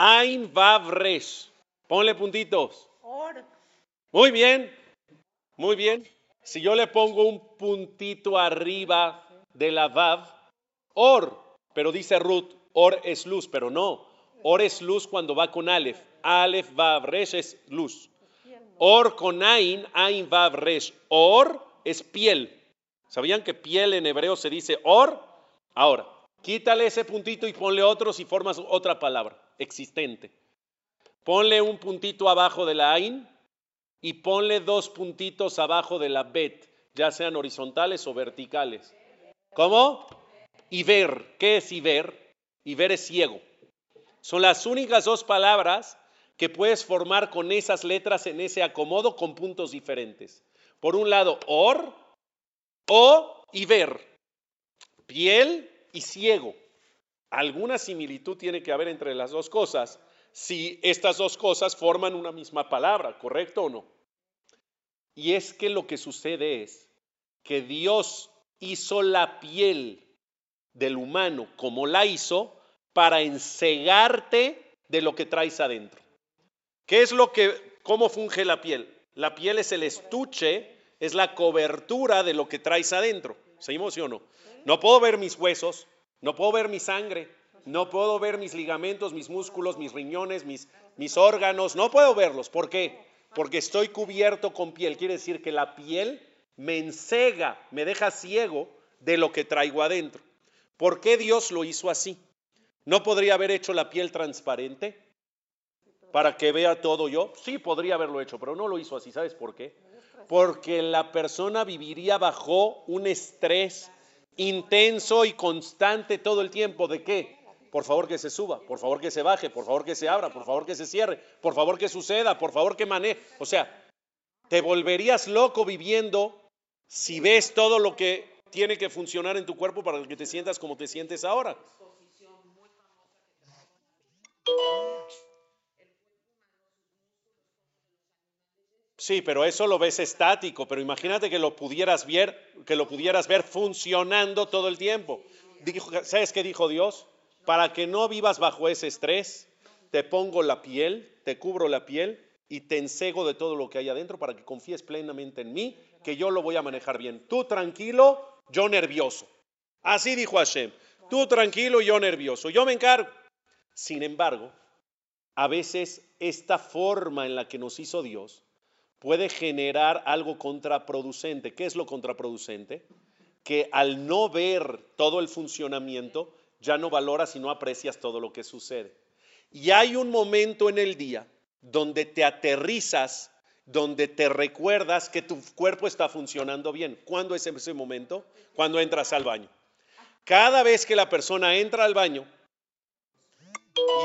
Ain Vav Resh. Ponle puntitos. Or. Muy bien, muy bien. Si yo le pongo un puntito arriba de la Vav, Or, pero dice Ruth, Or es luz, pero no. Or es luz cuando va con Aleph. Aleph Vav Resh es luz. Or con Ain, Ain Vav Resh. Or es piel. ¿Sabían que piel en hebreo se dice Or? Ahora, quítale ese puntito y ponle otro si formas otra palabra existente. Ponle un puntito abajo de la Ain y ponle dos puntitos abajo de la Bet, ya sean horizontales o verticales. ¿Cómo? Y ver. ¿Qué es y ver? Y ver es ciego. Son las únicas dos palabras que puedes formar con esas letras en ese acomodo con puntos diferentes. Por un lado, or, o y ver. Piel y ciego. Alguna similitud tiene que haber entre las dos cosas si estas dos cosas forman una misma palabra, ¿correcto o no? Y es que lo que sucede es que Dios hizo la piel del humano como la hizo para ensegarte de lo que traes adentro. ¿Qué es lo que, cómo funge la piel? La piel es el estuche, es la cobertura de lo que traes adentro. ¿Seguimos sí o no? No puedo ver mis huesos, no puedo ver mi sangre, no puedo ver mis ligamentos, mis músculos, mis riñones, mis, mis órganos, no puedo verlos. ¿Por qué? Porque estoy cubierto con piel. Quiere decir que la piel me ensega, me deja ciego de lo que traigo adentro. ¿Por qué Dios lo hizo así? ¿No podría haber hecho la piel transparente para que vea todo yo? Sí, podría haberlo hecho, pero no lo hizo así. ¿Sabes por qué? Porque la persona viviría bajo un estrés intenso y constante todo el tiempo. ¿De qué? Por favor que se suba, por favor que se baje, por favor que se abra, por favor que se cierre, por favor que suceda, por favor que maneje. O sea, te volverías loco viviendo si ves todo lo que tiene que funcionar en tu cuerpo para que te sientas como te sientes ahora. Sí, pero eso lo ves estático, pero imagínate que lo pudieras ver, que lo pudieras ver funcionando todo el tiempo. ¿Sabes qué dijo Dios? Para que no vivas bajo ese estrés, te pongo la piel, te cubro la piel y te ensego de todo lo que hay adentro para que confíes plenamente en mí, que yo lo voy a manejar bien. Tú tranquilo, yo nervioso. Así dijo Hashem. Tú tranquilo, yo nervioso. Yo me encargo. Sin embargo, a veces esta forma en la que nos hizo Dios puede generar algo contraproducente. ¿Qué es lo contraproducente? Que al no ver todo el funcionamiento, ya no valoras y no aprecias todo lo que sucede. Y hay un momento en el día donde te aterrizas, donde te recuerdas que tu cuerpo está funcionando bien. ¿Cuándo es ese momento? Cuando entras al baño. Cada vez que la persona entra al baño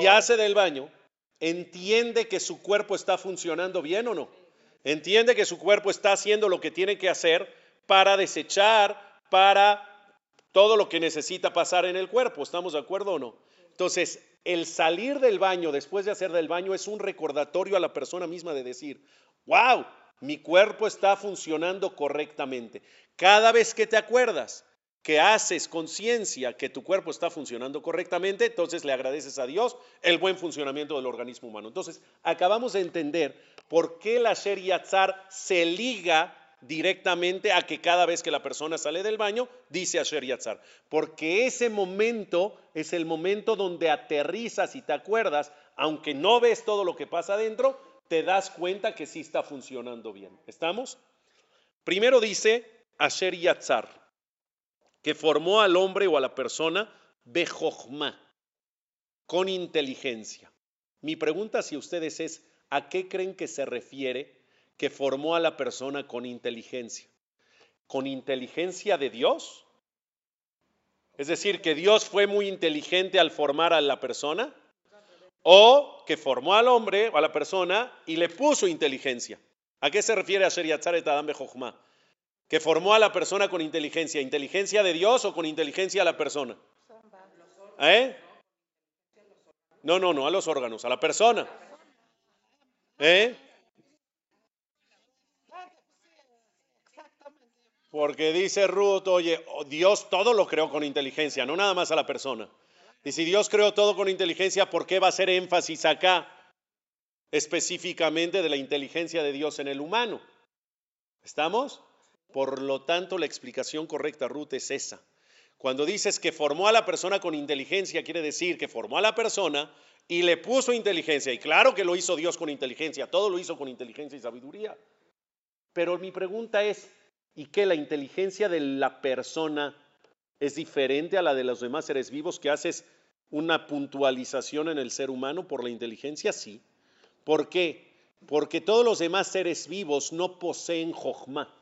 y hace del baño, entiende que su cuerpo está funcionando bien o no. Entiende que su cuerpo está haciendo lo que tiene que hacer para desechar, para todo lo que necesita pasar en el cuerpo. ¿Estamos de acuerdo o no? Entonces, el salir del baño después de hacer del baño es un recordatorio a la persona misma de decir, wow, mi cuerpo está funcionando correctamente. Cada vez que te acuerdas que haces conciencia que tu cuerpo está funcionando correctamente, entonces le agradeces a Dios el buen funcionamiento del organismo humano. Entonces, acabamos de entender por qué la Sher Yatzar se liga directamente a que cada vez que la persona sale del baño, dice Asher Yatzar. Porque ese momento es el momento donde aterrizas y te acuerdas, aunque no ves todo lo que pasa adentro, te das cuenta que sí está funcionando bien. ¿Estamos? Primero dice Asher Yatzar que formó al hombre o a la persona Bejojma, con inteligencia. Mi pregunta hacia ustedes es, ¿a qué creen que se refiere que formó a la persona con inteligencia? ¿Con inteligencia de Dios? Es decir, que Dios fue muy inteligente al formar a la persona, o que formó al hombre o a la persona y le puso inteligencia. ¿A qué se refiere a Sheriatzar et Adam Bejojma? que formó a la persona con inteligencia. ¿Inteligencia de Dios o con inteligencia a la persona? ¿Eh? No, no, no, a los órganos, a la persona. ¿Eh? Porque dice Ruth, oye, oh, Dios todo lo creó con inteligencia, no nada más a la persona. Y si Dios creó todo con inteligencia, ¿por qué va a hacer énfasis acá específicamente de la inteligencia de Dios en el humano? ¿Estamos? Por lo tanto, la explicación correcta, Ruth, es esa. Cuando dices que formó a la persona con inteligencia, quiere decir que formó a la persona y le puso inteligencia. Y claro que lo hizo Dios con inteligencia, todo lo hizo con inteligencia y sabiduría. Pero mi pregunta es, ¿y qué la inteligencia de la persona es diferente a la de los demás seres vivos que haces una puntualización en el ser humano por la inteligencia? Sí. ¿Por qué? Porque todos los demás seres vivos no poseen jojma,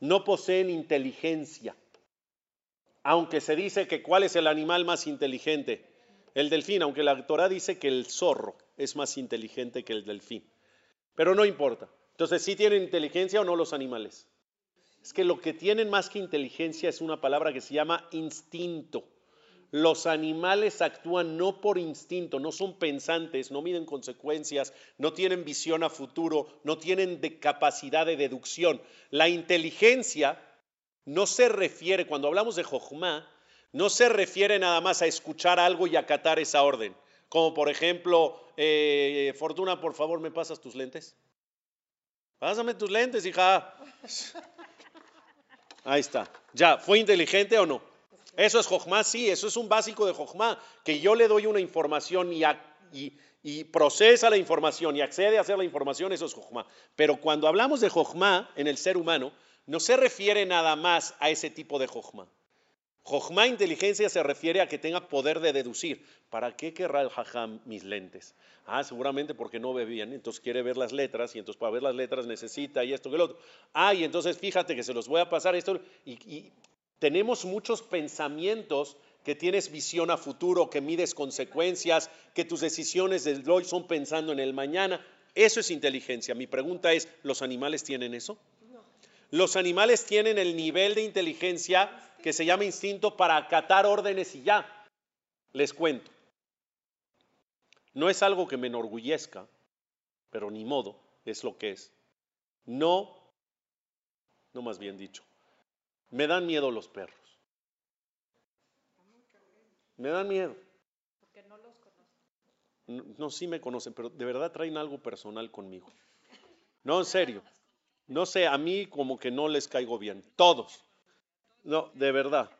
no poseen inteligencia. Aunque se dice que cuál es el animal más inteligente, el delfín, aunque la Torah dice que el zorro es más inteligente que el delfín. Pero no importa. Entonces, ¿sí tienen inteligencia o no los animales? Es que lo que tienen más que inteligencia es una palabra que se llama instinto. Los animales actúan no por instinto, no son pensantes, no miden consecuencias, no tienen visión a futuro, no tienen capacidad de deducción. La inteligencia no se refiere, cuando hablamos de Jochma, no se refiere nada más a escuchar algo y acatar esa orden. Como por ejemplo, eh, Fortuna, por favor, ¿me pasas tus lentes? Pásame tus lentes, hija. Ahí está. Ya, ¿fue inteligente o no? Eso es Jochma, sí, eso es un básico de Jochma, que yo le doy una información y, procesa la información y accede a hacer la información, eso es Jochma. Pero cuando hablamos de Jochma en el ser humano, no se refiere nada más a ese tipo de Jochma. Jochma inteligencia se refiere a que tenga poder de deducir. ¿Para qué querrá el Jajam mis lentes? Ah, seguramente porque no ve bien, entonces quiere ver las letras y entonces para ver las letras necesita y esto que lo otro. Ah, y entonces fíjate que se los voy a pasar esto. Y, y tenemos muchos pensamientos que tienes visión a futuro, que mides consecuencias, que tus decisiones del hoy son pensando en el mañana. Eso es inteligencia. Mi pregunta es, ¿los animales tienen eso? Los animales tienen el nivel de inteligencia que se llama instinto para acatar órdenes y ya. Les cuento. No es algo que me enorgullezca, pero ni modo, es lo que es. No, no más bien dicho, me dan miedo los perros. Me dan miedo. Porque no los conocen. no, sí me conocen, pero de verdad traen algo personal conmigo. No, en serio. No sé, a mí como que no les caigo bien. Todos. No, de verdad.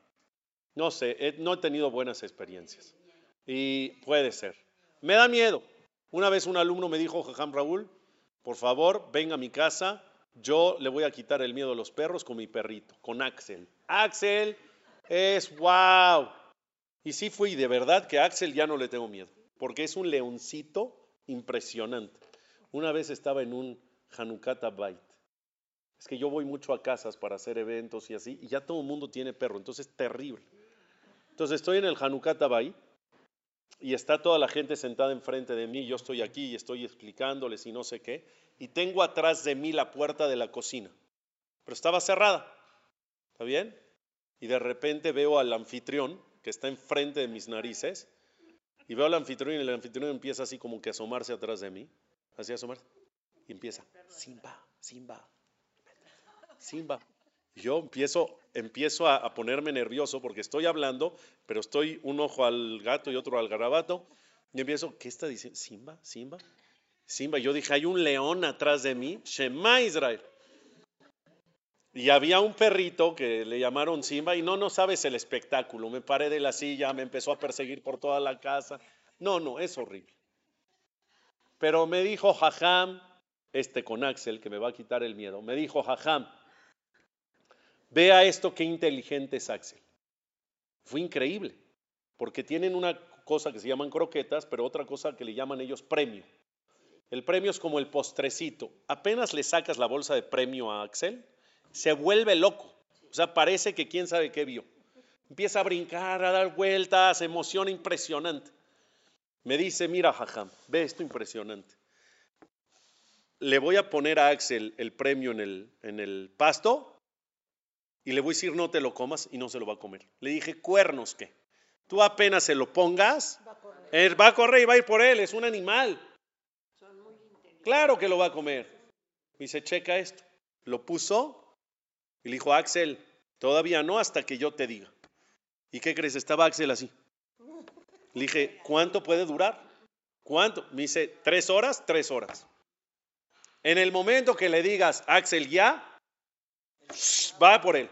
No sé, no he tenido buenas experiencias. Y puede ser. Me da miedo. Una vez un alumno me dijo, Jajam Raúl, por favor, venga a mi casa. Yo le voy a quitar el miedo a los perros con mi perrito, con Axel. Axel es wow. Y sí fui, de verdad que a Axel ya no le tengo miedo, porque es un leoncito impresionante. Una vez estaba en un Hanukata Bait es que yo voy mucho a casas para hacer eventos y así, y ya todo el mundo tiene perro, entonces es terrible. Entonces estoy en el Hanukkah Tabay y está toda la gente sentada enfrente de mí, yo estoy aquí y estoy explicándoles y no sé qué, y tengo atrás de mí la puerta de la cocina, pero estaba cerrada, ¿está bien? Y de repente veo al anfitrión que está enfrente de mis narices, y veo al anfitrión y el anfitrión empieza así como que a asomarse atrás de mí, así a asomarse, y empieza, Simba, Simba, Simba. Yo empiezo, empiezo a, ponerme nervioso porque estoy hablando, pero estoy un ojo al gato y otro al garabato. Y empiezo, ¿qué está diciendo? Simba, Simba, Simba. Yo dije, hay un león atrás de mí, Shema Israel. Y había un perrito que le llamaron Simba y no, no sabes el espectáculo. Me paré de la silla, me empezó a perseguir por toda la casa. No, no, es horrible. Pero me dijo Jajam, este con Axel, que me va a quitar el miedo, me dijo Jajam, Vea esto, qué inteligente es Axel. Fue increíble, porque tienen una cosa que se llaman croquetas, pero otra cosa que le llaman ellos premio. El premio es como el postrecito. Apenas le sacas la bolsa de premio a Axel, se vuelve loco. O sea, parece que quién sabe qué vio. Empieza a brincar, a dar vueltas, emoción impresionante. Me dice, mira, Jajam, ve esto impresionante. Le voy a poner a Axel el premio en el, en el pasto y le voy a decir no te lo comas y no se lo va a comer. Le dije, cuernos qué. Tú apenas se lo pongas, va a correr, él va a correr y va a ir por él, es un animal. claro que lo va a comer. Me dice, checa esto. Lo puso y le dijo, Axel, todavía no hasta que yo te diga. ¿Y qué crees? Estaba Axel así. Le dije, ¿cuánto puede durar? ¿Cuánto? Me dice, tres horas, tres horas. En el momento que le digas, Axel, ya, va por él.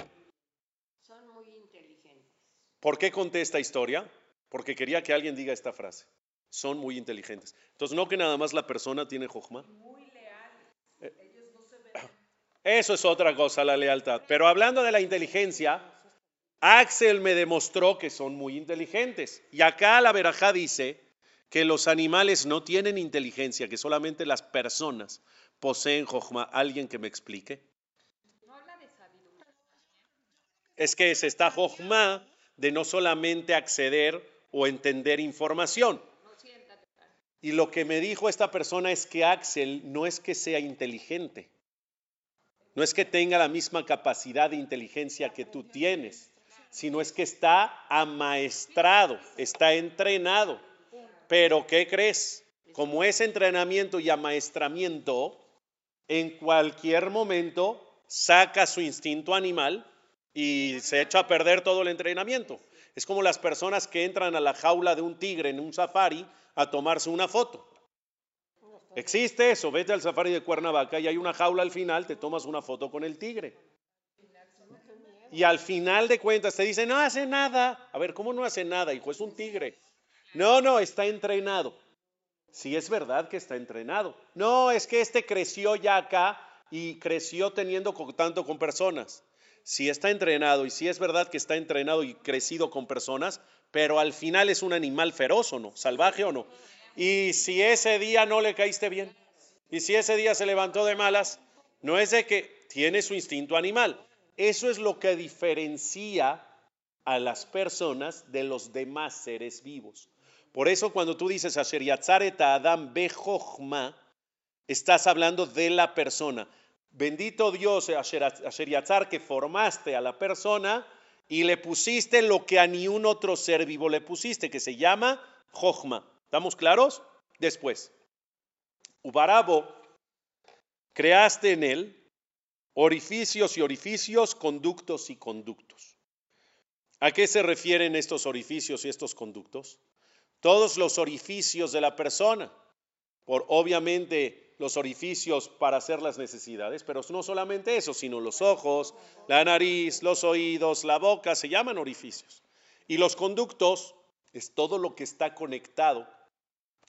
Son muy inteligentes. ¿Por qué conté esta historia? Porque quería que alguien diga esta frase. Son muy inteligentes. Entonces, no que nada más la persona tiene jojma. Muy leales. Eh. Ellos no se ven. Eso es otra cosa, la lealtad. Pero hablando de la inteligencia, Axel me demostró que son muy inteligentes. Y acá la verajá dice que los animales no tienen inteligencia, que solamente las personas poseen jojma. ¿Alguien que me explique? No habla de sabiduría. Es que es esta jojma de no solamente acceder o entender información. Y lo que me dijo esta persona es que Axel no es que sea inteligente, no es que tenga la misma capacidad de inteligencia que tú tienes, sino es que está amaestrado, está entrenado. Pero ¿qué crees? Como es entrenamiento y amaestramiento, en cualquier momento saca su instinto animal y se echa a perder todo el entrenamiento. Es como las personas que entran a la jaula de un tigre en un safari a tomarse una foto. Existe eso, vete al safari de Cuernavaca y hay una jaula al final, te tomas una foto con el tigre. Y al final de cuentas te dicen, no hace nada. A ver, ¿cómo no hace nada, hijo? Es un tigre. No, no, está entrenado. Sí es verdad que está entrenado. No, es que este creció ya acá y creció teniendo contacto con personas. Sí está entrenado y sí es verdad que está entrenado y crecido con personas, pero al final es un animal feroz o no, salvaje o no. Y si ese día no le caíste bien, y si ese día se levantó de malas, no es de que tiene su instinto animal. Eso es lo que diferencia a las personas de los demás seres vivos. Por eso cuando tú dices Asher Yatzareta Adam Bejochma, estás hablando de la persona. Bendito Dios, Asher Asher Yatzar, que formaste a la persona y le pusiste lo que a ni un otro ser vivo le pusiste, que se llama Jochma. ¿Estamos claros? Después, Ubarabo, creaste en él orificios y orificios, conductos y conductos. ¿A qué se refieren estos orificios y estos conductos? Todos los orificios de la persona, por obviamente los orificios para hacer las necesidades, pero no solamente eso, sino los ojos, la nariz, los oídos, la boca, se llaman orificios. Y los conductos es todo lo que está conectado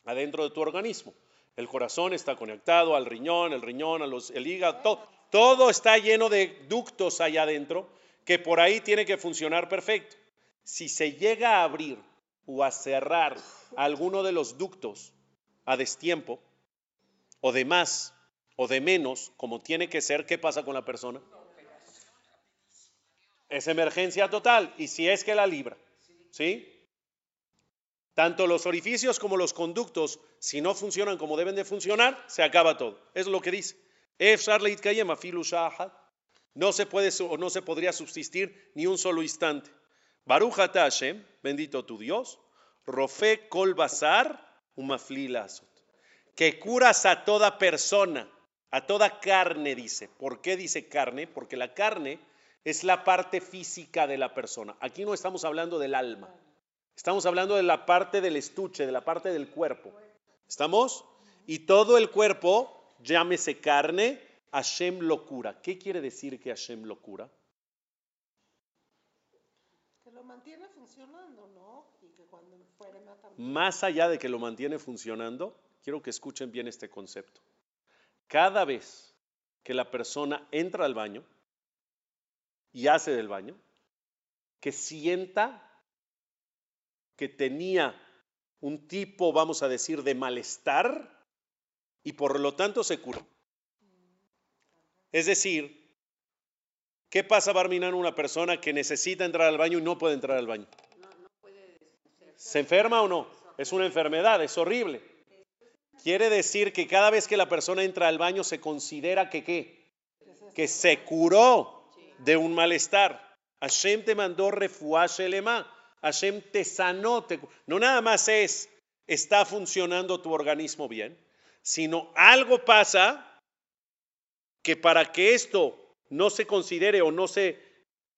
adentro de tu organismo. El corazón está conectado al riñón, el riñón, a los, el hígado, todo, todo está lleno de ductos allá adentro que por ahí tiene que funcionar perfecto. Si se llega a abrir o a cerrar alguno de los ductos a destiempo, o de más, o de menos, como tiene que ser, ¿qué pasa con la persona? Es emergencia total, y si es que la libra, ¿sí? Tanto los orificios como los conductos, si no funcionan como deben de funcionar, se acaba todo. Es lo que dice. No se puede o no se podría subsistir ni un solo instante. Baruch bendito tu Dios, Rofe kol basar umaflilasot, que curas a toda persona, a toda carne, dice. ¿Por qué dice carne? Porque la carne es la parte física de la persona. Aquí no estamos hablando del alma. Estamos hablando de la parte del estuche, de la parte del cuerpo. ¿Estamos? Y todo el cuerpo, llámese carne, Hashem lo cura. ¿Qué quiere decir que Hashem lo cura? Que lo mantiene funcionando, ¿no? Y que cuando. Más allá de que lo mantiene funcionando, quiero que escuchen bien este concepto. Cada vez que la persona entra al baño y hace del baño, que sienta que tenía un tipo, vamos a decir, de malestar y por lo tanto se curó. Es decir, ¿qué pasa, Barminan, una persona que necesita entrar al baño y no puede entrar al baño? ¿Se enferma o no? Es una enfermedad, es horrible. Quiere decir que cada vez que la persona entra al baño se considera que qué? Que se curó de un malestar. Hashem te mandó refuash elema. Hashem te sanó. te- no nada más es, está funcionando tu organismo bien, sino algo pasa que para que esto no se considere o no se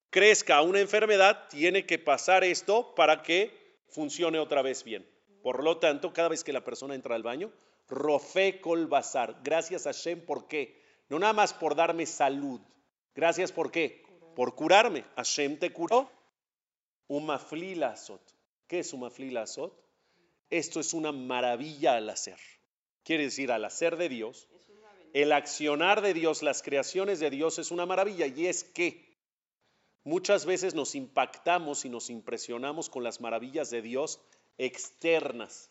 crezca una enfermedad, tiene que pasar esto para que funcione otra vez bien. Por lo tanto, cada vez que la persona entra al baño, Rofe Kol. Gracias a Hashem, ¿por qué? No nada más por darme salud. Gracias, ¿por qué? Por curarme. Hashem te curó. Umaflila azot. ¿Qué es umaflila azot? Esto es una maravilla al hacer. Quiere decir, al hacer de Dios, el accionar de Dios, las creaciones de Dios es una maravilla. Y es que muchas veces nos impactamos y nos impresionamos con las maravillas de Dios externas.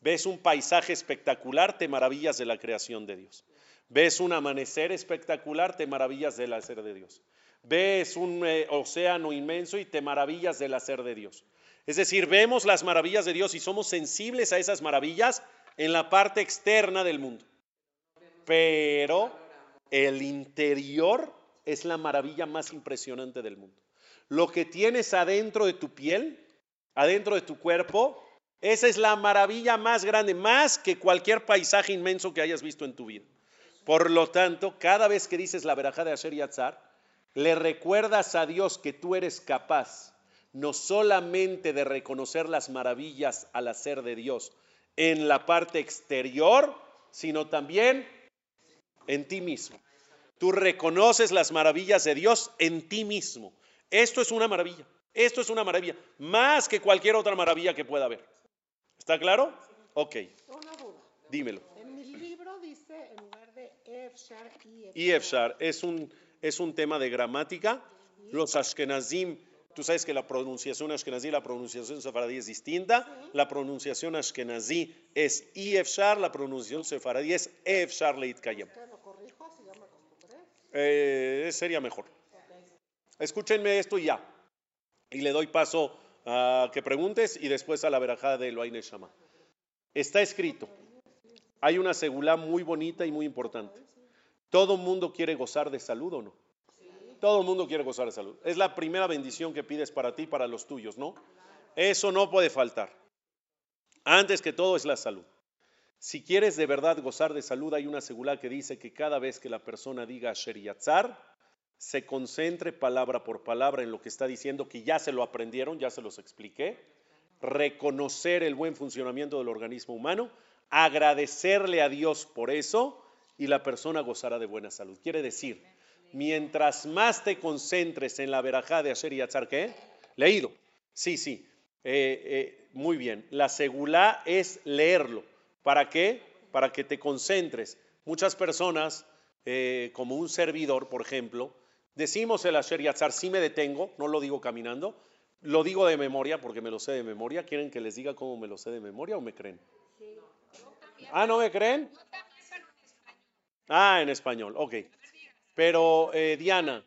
Ves un paisaje espectacular, te maravillas de la creación de Dios. Ves un amanecer espectacular, te maravillas del hacer de Dios. Ves un eh, océano inmenso y te maravillas del hacer de Dios. Es decir, vemos las maravillas de Dios y somos sensibles a esas maravillas en la parte externa del mundo. Pero el interior es la maravilla más impresionante del mundo. Lo que tienes adentro de tu piel, adentro de tu cuerpo, esa es la maravilla más grande, más que cualquier paisaje inmenso que hayas visto en tu vida. Por lo tanto, cada vez que dices la verajá de Asher Yatzar, le recuerdas a Dios que tú eres capaz no solamente de reconocer las maravillas al hacer de Dios en la parte exterior, sino también en ti mismo. Tú reconoces las maravillas de Dios en ti mismo. Esto es una maravilla. Esto es una maravilla. Más que cualquier otra maravilla que pueda haber. ¿Está claro? Ok, Una duda. dímelo. En mi libro dice en lugar de Efshar y Efshar es un, es un tema de gramática. Los Ashkenazim, tú sabes que la pronunciación Ashkenazí y la pronunciación sefaradí es distinta. La pronunciación Ashkenazí es Efshar, la pronunciación sefaradí es Efshar Leit Kayem. ¿Qué lo corrijo? Así ya me acostumbré. Eh, sería mejor. Escúchenme esto y ya. Y le doy paso a que preguntes y después a la verajada de Elohai Neshama. Está escrito. Hay una segulá muy bonita y muy importante. Todo mundo quiere gozar de salud o no. Todo el mundo quiere gozar de salud. Es la primera bendición que pides para ti y para los tuyos, ¿no? Eso no puede faltar. Antes que todo es la salud. Si quieres de verdad gozar de salud, hay una segulá que dice que cada vez que la persona diga Asher Yatzar, se concentre palabra por palabra en lo que está diciendo, que ya se lo aprendieron, ya se los expliqué, reconocer el buen funcionamiento del organismo humano, agradecerle a Dios por eso y la persona gozará de buena salud. Quiere decir, mientras más te concentres en la verajá de Asher Yatzar, ¿qué? Leído. Sí, sí. Eh, eh, muy bien. La segulá es leerlo. ¿Para qué? Para que te concentres. Muchas personas, eh, como un servidor, por ejemplo, decimos el Asher Yatzar, sí me detengo, no lo digo caminando, lo digo de memoria porque me lo sé de memoria. ¿Quieren que les diga cómo me lo sé de memoria o me creen? Ah, ¿no me creen? Ah, en español, ok. Pero, eh, Diana,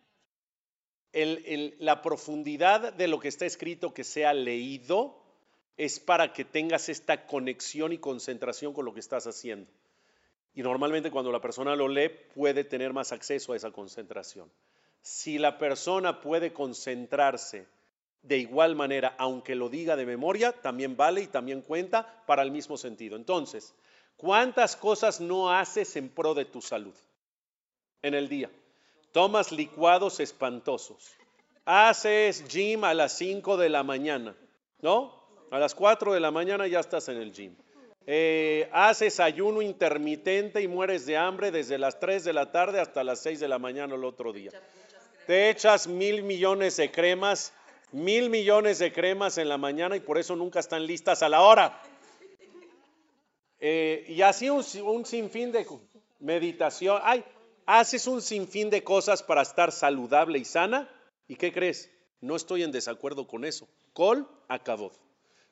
la profundidad de lo que está escrito que sea leído es para que tengas esta conexión y concentración con lo que estás haciendo. Y normalmente cuando la persona lo lee puede tener más acceso a esa concentración. Si la persona puede concentrarse de igual manera, aunque lo diga de memoria, también vale y también cuenta para el mismo sentido. Entonces, ¿cuántas cosas no haces en pro de tu salud en el día? Tomas licuados espantosos. Haces gym a las 5 de la mañana, ¿no? A las 4 de la mañana ya estás en el gym. Eh, haces ayuno intermitente y mueres de hambre desde las 3 de la tarde hasta las 6 de la mañana el otro día. Te echas mil millones de cremas, mil millones de cremas en la mañana y por eso nunca están listas a la hora. Eh, y así un, un sinfín de meditación. Ay, haces un sinfín de cosas para estar saludable y sana. ¿Y qué crees? No estoy en desacuerdo con eso. Col acabó.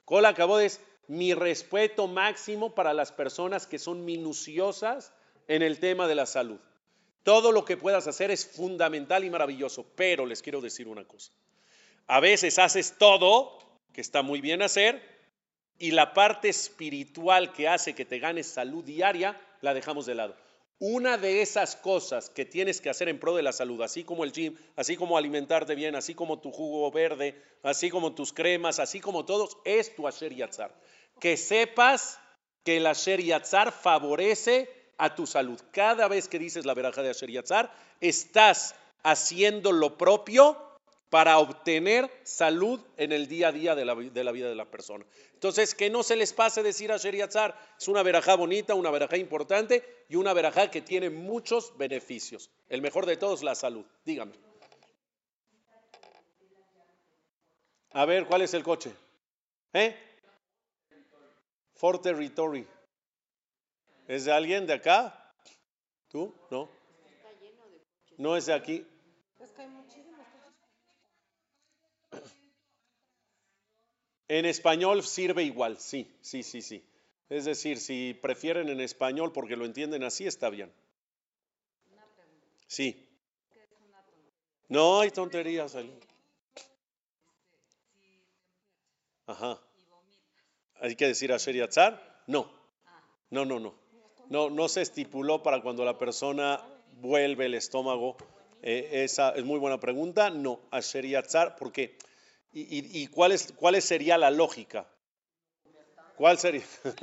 Col acabó es mi respeto máximo para las personas que son minuciosas en el tema de la salud. Todo lo que puedas hacer es fundamental y maravilloso, pero les quiero decir una cosa. A veces haces todo, que está muy bien hacer, y la parte espiritual que hace que te ganes salud diaria, la dejamos de lado. Una de esas cosas que tienes que hacer en pro de la salud, así como el gym, así como alimentarte bien, así como tu jugo verde, así como tus cremas, así como todos, es tu Asher Yatzar. Que sepas que el Asher Yatzar favorece a tu salud. Cada vez que dices la veraja de Asher Yatzar, estás haciendo lo propio para obtener salud en el día a día de la, de la vida de la persona. Entonces, que no se les pase decir a Sheriatzar, es una verajá bonita, una verajá importante y una verajá que tiene muchos beneficios. El mejor de todos, la salud. Dígame. A ver, ¿cuál es el coche? ¿Eh? Ford Territory. ¿Es de alguien de acá? ¿Tú? No. No es de aquí. Es que hay En español sirve igual, sí, sí, sí, sí. Es decir, si prefieren en español porque lo entienden así, está bien. Sí. No hay tonterías ahí. Ajá. ¿Hay que decir a Sheriatzar? No. No, no, no. No, no se estipuló para cuando la persona vuelve el estómago. Eh, esa es muy buena pregunta. No, a Sheriatzar, ¿por qué? ¿Y, y, y cuál, sería la lógica? ¿Cuál sería?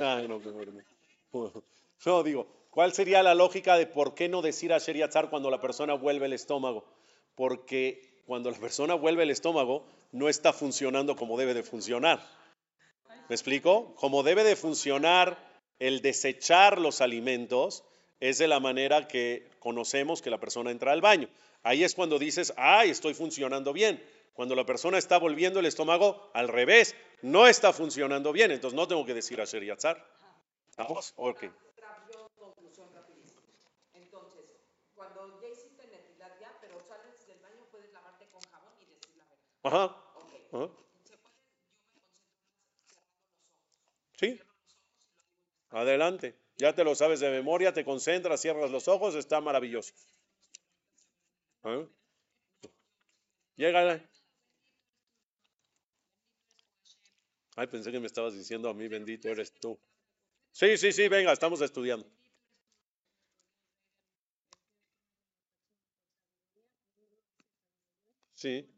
No, digo, ¿cuál sería la lógica de por qué no decir a Sheriatzar cuando la persona vuelve el estómago? Porque cuando la persona vuelve el estómago, no está funcionando como debe de funcionar. ¿Me explico? Como debe de funcionar el desechar los alimentos, es de la manera que conocemos que la persona entra al baño. Ahí es cuando dices, ay, estoy funcionando bien. Cuando la persona está volviendo el estómago al revés, no está funcionando bien. Entonces no tengo que decir a Sheriatzar. ¿Vamos? Ok. Ajá. Ajá. Sí. Adelante. Ya te lo sabes de memoria, te concentras, cierras los ojos, está maravilloso. ¿Ah? Llega. Ay, pensé que me estabas diciendo a mí, bendito eres tú. Sí, sí, sí, venga, estamos estudiando. Sí.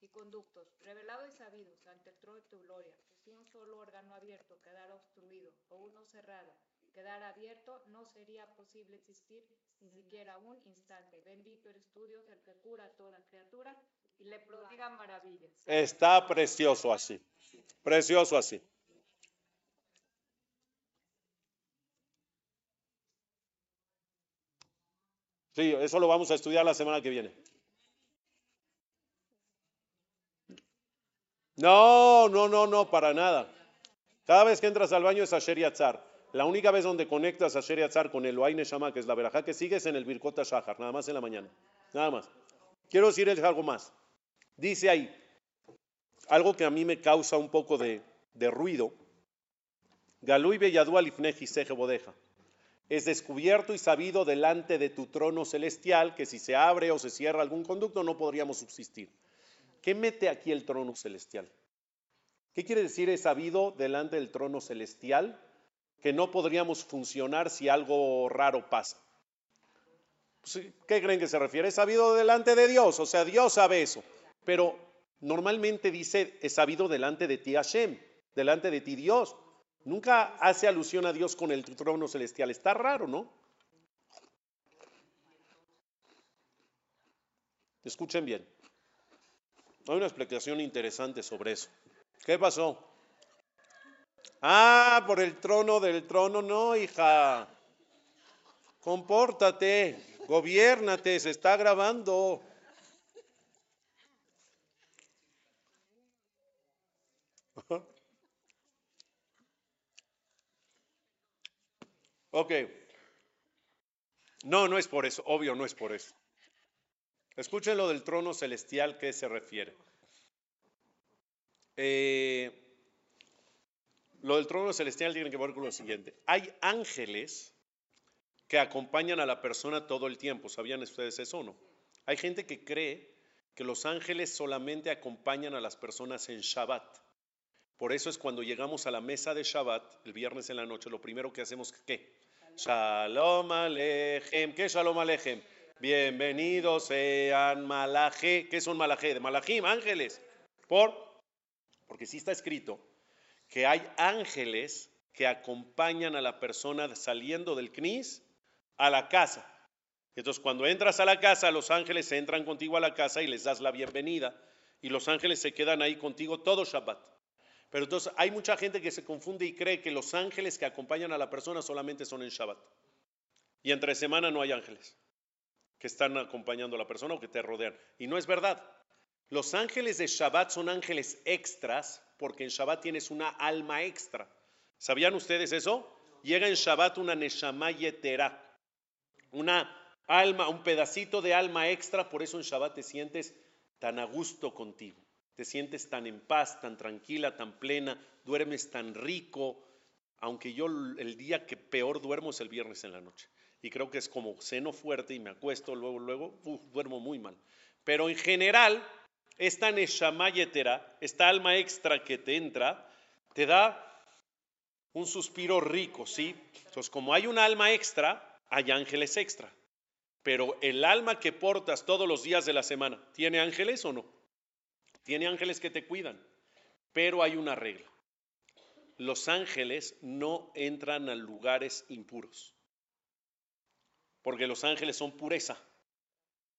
y conductos, revelado y sabido ante el trono de tu gloria, si un solo órgano abierto quedara obstruido o uno cerrado quedara abierto, no sería posible existir ni siquiera un instante. Bendito eres tú, Dios, el que cura a toda criatura Está precioso así. Precioso así. Sí, eso lo vamos a estudiar la semana que viene. No, no, no, no, para nada. Cada vez que entras al baño es Asher Yatzar. La única vez donde conectas a Asher Yatzar con el Oaine Shama, que es la verajá que sigues en el Birkot Shahar, nada más en la mañana. Nada más. Quiero decirles algo más. Dice ahí, algo que a mí me causa un poco de, de ruido. Galui Beyadu Alifneji Seje Bodeja. Es descubierto y sabido delante de tu trono celestial que si se abre o se cierra algún conducto no podríamos subsistir. ¿Qué mete aquí el trono celestial? ¿Qué quiere decir es sabido delante del trono celestial que no podríamos funcionar si algo raro pasa? ¿Qué creen que se refiere? Es sabido delante de Dios, o sea, Dios sabe eso. Pero normalmente dice, es sabido delante de ti Hashem, delante de ti Dios. Nunca hace alusión a Dios con el trono celestial. Está raro, ¿no? Escuchen bien. Hay una explicación interesante sobre eso. ¿Qué pasó? Ah, por el trono del trono, no, hija. Compórtate, gobiérnate, se está grabando. Ok. No, no es por eso, obvio, no es por eso. Escuchen lo del trono celestial, ¿qué se refiere? Eh, lo del trono celestial tiene que ver con lo siguiente. Hay ángeles que acompañan a la persona todo el tiempo. ¿Sabían ustedes eso o no? Hay gente que cree que los ángeles solamente acompañan a las personas en Shabbat. Por eso es cuando llegamos a la mesa de Shabbat, el viernes en la noche, lo primero que hacemos, ¿qué? Shalom Alechem. ¿Qué es Shalom Alechem? Bienvenidos sean Malaje. ¿Qué son Malaje? De Malachim, ángeles. ¿Por? Porque sí está escrito que hay ángeles que acompañan a la persona saliendo del CNIS a la casa. Entonces, cuando entras a la casa, los ángeles entran contigo a la casa y les das la bienvenida. Y los ángeles se quedan ahí contigo todo Shabbat. Pero entonces hay mucha gente que se confunde y cree que los ángeles que acompañan a la persona solamente son en Shabbat. Y entre semana no hay ángeles que están acompañando a la persona o que te rodean. Y no es verdad. Los ángeles de Shabbat son ángeles extras porque en Shabbat tienes una alma extra. ¿Sabían ustedes eso? Llega en Shabbat una Neshama Yetera, una alma, un pedacito de alma extra, por eso en Shabbat te sientes tan a gusto contigo, te sientes tan en paz, tan tranquila, tan plena, duermes tan rico, aunque yo el día que peor duermo es el viernes en la noche. Y creo que es como seno fuerte y me acuesto luego, luego, duermo muy mal. Pero en general, esta Neshama Yetera, esta alma extra que te entra, te da un suspiro rico, ¿sí? Entonces, como hay un alma extra, hay ángeles extra. Pero el alma que portas todos los días de la semana, ¿tiene ángeles o no? Tiene ángeles que te cuidan. Pero hay una regla. Los ángeles no entran a lugares impuros. Porque los ángeles son pureza.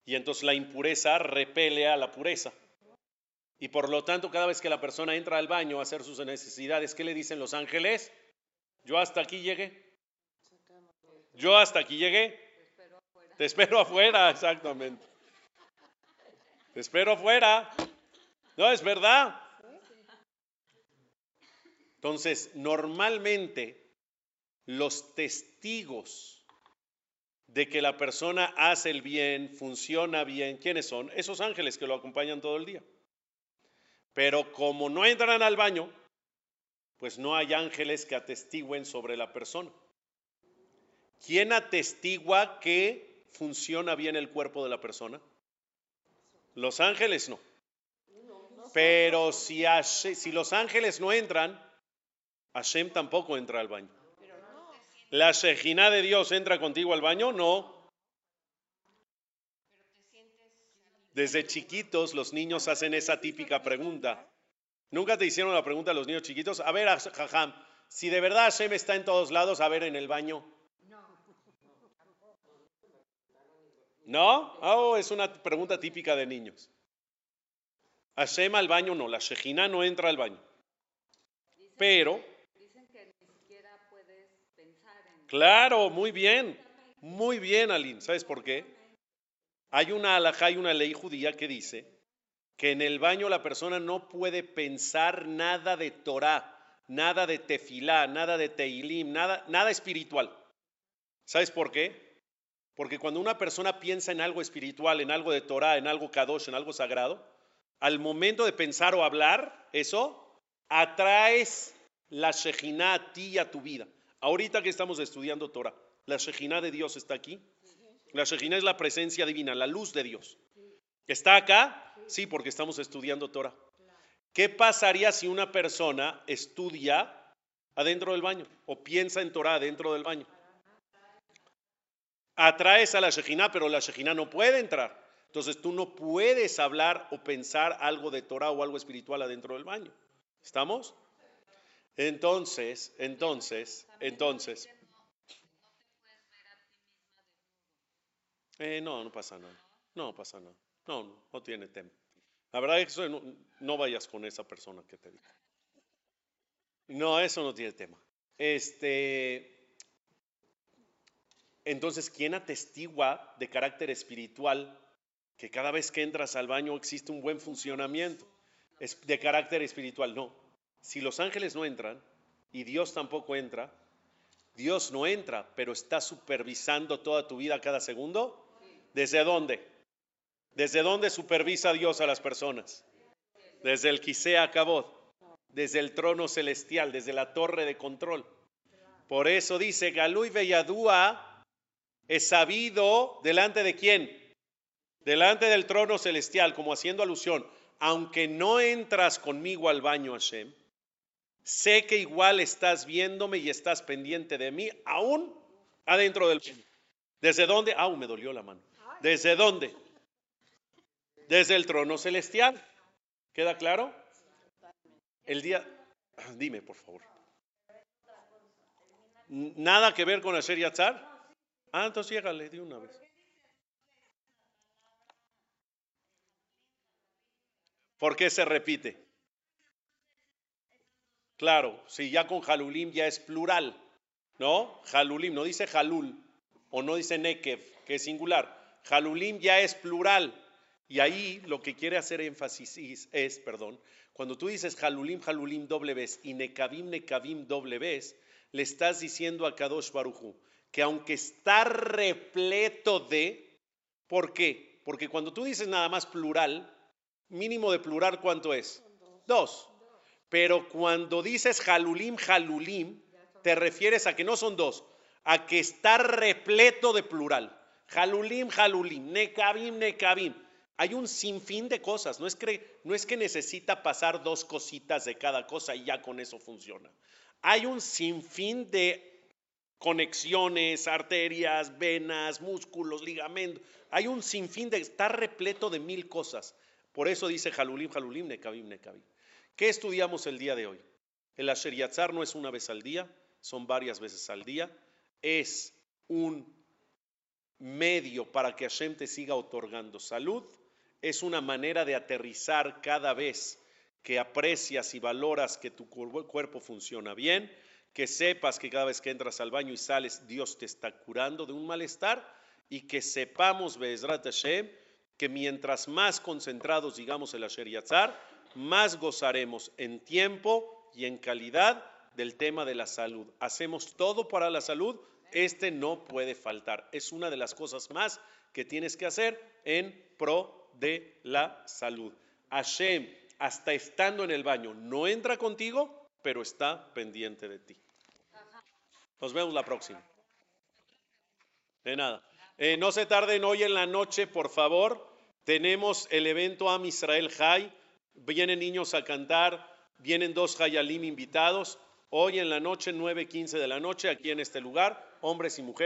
Y entonces la impureza repele a la pureza. Y por lo tanto, cada vez que la persona entra al baño a hacer sus necesidades, ¿qué le dicen los ángeles? Yo hasta aquí llegué. Yo hasta aquí llegué. Te espero afuera, exactamente. Te espero afuera. No, es verdad. Entonces, normalmente los testigos de que la persona hace el bien, funciona bien, ¿quiénes son? Esos ángeles que lo acompañan todo el día. Pero como no entran al baño, pues no hay ángeles que atestiguen sobre la persona. ¿Quién atestigua que funciona bien el cuerpo de la persona? Los ángeles no. Pero si, los ángeles no entran, Hashem tampoco entra al baño. ¿La Shejina de Dios entra contigo al baño? No. Desde chiquitos los niños hacen esa típica pregunta. ¿Nunca te hicieron la pregunta a los niños chiquitos? A ver, Jajam, si de verdad Hashem está en todos lados, a ver en el baño. ¿No? Oh, es una pregunta típica de niños. Hashem al baño no, la Shejina no entra al baño. Pero. Claro, muy bien. Muy bien, Aline. ¿Sabes por qué? Hay una alajá y una ley judía que dice que en el baño la persona no puede pensar nada de Torah, nada de tefilá, nada de teilim, nada, nada espiritual. ¿Sabes por qué? Porque cuando una persona piensa en algo espiritual, en algo de Torah, en algo kadosh, en algo sagrado, al momento de pensar o hablar, eso atraes la Shejina a ti y a tu vida. Ahorita que estamos estudiando Torah, la Shejina de Dios está aquí la Shejina es la presencia divina, la luz de Dios. ¿Está acá? Sí, porque estamos estudiando Torah. ¿Qué pasaría si una persona estudia adentro del baño o piensa en Torah adentro del baño? Atraes a la Shejina, pero la Shejina no puede entrar. Entonces tú no puedes hablar o pensar algo de Torah o algo espiritual adentro del baño. ¿Estamos? Entonces, entonces, entonces. Eh, no, no pasa nada. No pasa nada. No, no, no tiene tema. La verdad es que no, vayas con esa persona que te dijo. No, eso no tiene tema. Este, entonces, ¿quién atestigua de carácter espiritual que cada vez que entras al baño existe un buen funcionamiento? Es de carácter espiritual, no. Si los ángeles no entran y Dios tampoco entra, Dios no entra, pero está supervisando toda tu vida cada segundo. ¿Desde dónde? ¿Desde dónde supervisa Dios a las personas? Desde el Quisea Cabot, desde el trono celestial, desde la torre de control. Por eso dice, Galú y Belladúa es sabido delante de quién? Delante del trono celestial, como haciendo alusión, aunque no entras conmigo al baño, Hashem, sé que igual estás viéndome y estás pendiente de mí, aún adentro del baño. ¿Desde dónde? Aún me dolió la mano. ¿Desde dónde? Desde el trono celestial. ¿Queda claro? El día, dime por favor. ¿Nada que ver con hacer Yatzar? Ah, entonces llégale de una vez. ¿Por qué se repite? Claro, si ya con Jalulim ya es plural, ¿no? Jalulim, no dice Jalul o no dice Nekev, que es singular. Jalulim ya es plural. Y ahí lo que quiere hacer énfasis es, perdón, cuando tú dices Jalulim, Jalulim doble vez y Nekavim, Nekavim doble vez, le estás diciendo a Kadosh Baruchu que aunque está repleto de, ¿por qué? Porque cuando tú dices nada más plural, mínimo de plural, ¿cuánto es? Dos. Pero cuando dices Jalulim, Jalulim, te refieres a que no son dos, a que está repleto de plural. Jalulim, Jalulim, Nekavim, Nekavim. Hay un sinfín de cosas. No es, que, no es que necesita pasar dos cositas de cada cosa y ya con eso funciona. Hay un sinfín de conexiones, arterias, venas, músculos, ligamentos. Hay un sinfín de, está repleto de mil cosas. Por eso dice Jalulim, Jalulim, Nekavim, Nekavim. ¿Qué estudiamos el día de hoy? El Asher Yatzar no es una vez al día, son varias veces al día. Es un medio para que Hashem te siga otorgando salud. Es una manera de aterrizar cada vez que aprecias y valoras que tu cuerpo funciona bien que sepas que cada vez que entras al baño y sales, Dios te está curando de un malestar y que sepamos, Bezrat Hashem, que mientras más concentrados digamos el Asher Yatzar, más gozaremos en tiempo y en calidad del tema de la salud. Hacemos todo para la salud, este no puede faltar. Es una de las cosas más que tienes que hacer en pro de la salud. Hashem, hasta estando en el baño, no entra contigo, pero está pendiente de ti. Nos vemos la próxima. De nada. Eh, no se tarden hoy en la noche, por favor. Tenemos el evento Am Israel High. Vienen niños a cantar. Vienen dos Hayalim invitados. Hoy en la noche, 9.15 de la noche, aquí en este lugar, hombres y mujeres.